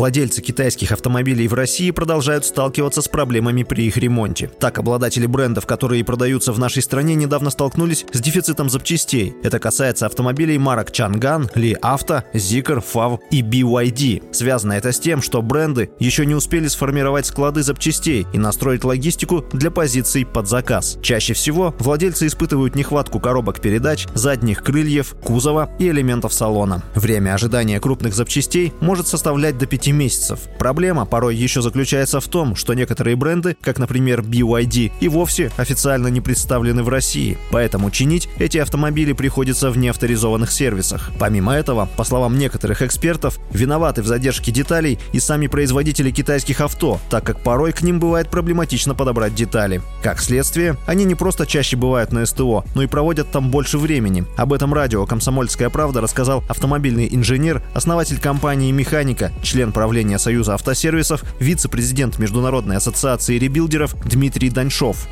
Владельцы китайских автомобилей в России продолжают сталкиваться с проблемами при их ремонте. Так, обладатели брендов, которые продаются в нашей стране, недавно столкнулись с дефицитом запчастей. Это касается автомобилей марок Чанган, Ли Авто, Zikr, FAV и BYD. Связано это с тем, что бренды еще не успели сформировать склады запчастей и настроить логистику для позиций под заказ. Чаще всего владельцы испытывают нехватку коробок передач, задних крыльев, кузова и элементов салона. Время ожидания крупных запчастей может составлять до 5 5 месяцев. Проблема порой еще заключается в том, что некоторые бренды, как, например, BYD, и вовсе официально не представлены в России. Поэтому чинить эти автомобили приходится в неавторизованных сервисах. Помимо этого, по словам некоторых экспертов, виноваты в задержке деталей и сами производители китайских авто, так как порой к ним бывает проблематично подобрать детали. Как следствие, они не просто чаще бывают на СТО, но и проводят там больше времени. Об этом радио «Комсомольская правда» рассказал автомобильный инженер, основатель компании «Механика», член правления Союза автосервисов, вице-президент Международной ассоциации ребилдеров Дмитрий Даньшов.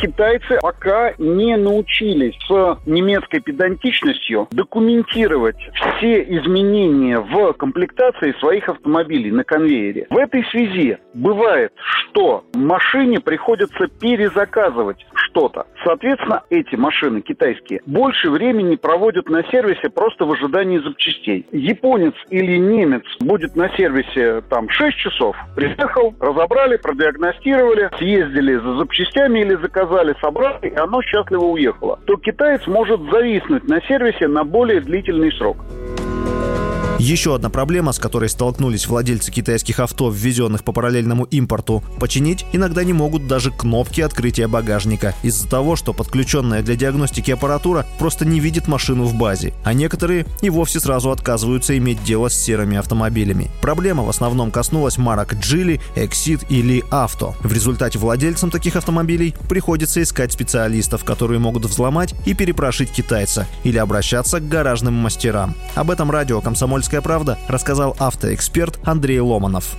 Китайцы пока не научились с немецкой педантичностью документировать все изменения в комплектации своих автомобилей на конвейере. В этой связи бывает, что машине приходится перезаказывать что-то. Соответственно, эти машины китайские больше времени проводят на сервисе просто в ожидании запчастей. Японец или немец будет на сервисе там 6 часов, приехал, разобрали, продиагностировали, съездили за запчастями или заказали, собрали, и оно счастливо уехало. То китаец может зависнуть на сервисе на более длительный срок. Еще одна проблема, с которой столкнулись владельцы китайских авто, ввезенных по параллельному импорту, починить иногда не могут даже кнопки открытия багажника из-за того, что подключенная для диагностики аппаратура просто не видит машину в базе, а некоторые и вовсе сразу отказываются иметь дело с серыми автомобилями. Проблема в основном коснулась марок Geely, Exit или Авто. В результате владельцам таких автомобилей приходится искать специалистов, которые могут взломать и перепрошить китайца или обращаться к гаражным мастерам. Об этом радио «Комсомольская «Комсомольская правда» рассказал автоэксперт Андрей Ломанов.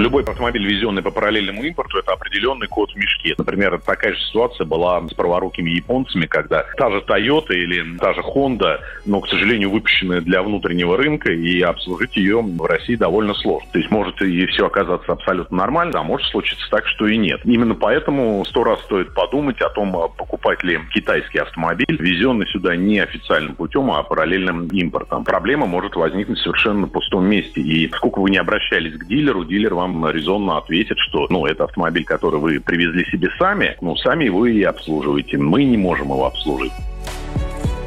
Любой автомобиль, везенный по параллельному импорту, это определенный код в мешке. Например, такая же ситуация была с праворукими японцами, когда та же Toyota или та же Honda, но, к сожалению, выпущенная для внутреннего рынка, и обслужить ее в России довольно сложно. То есть может и все оказаться абсолютно нормально, а может случиться так, что и нет. Именно поэтому сто раз стоит подумать о том, а покупать ли китайский автомобиль, везенный сюда не официальным путем, а параллельным импортом. Проблема может возникнуть совершенно на пустом месте. И сколько вы не обращались к дилеру, дилер вам вам резонно ответит, что, ну, это автомобиль, который вы привезли себе сами, ну, сами его и обслуживаете. Мы не можем его обслужить.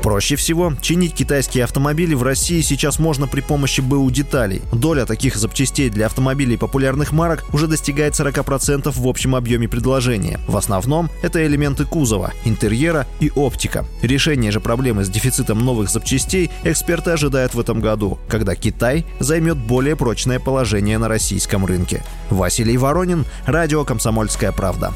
Проще всего чинить китайские автомобили в России сейчас можно при помощи БУ деталей. Доля таких запчастей для автомобилей популярных марок уже достигает 40% в общем объеме предложения. В основном это элементы кузова, интерьера и оптика. Решение же проблемы с дефицитом новых запчастей эксперты ожидают в этом году, когда Китай займет более прочное положение на российском рынке. Василий Воронин, Радио «Комсомольская правда».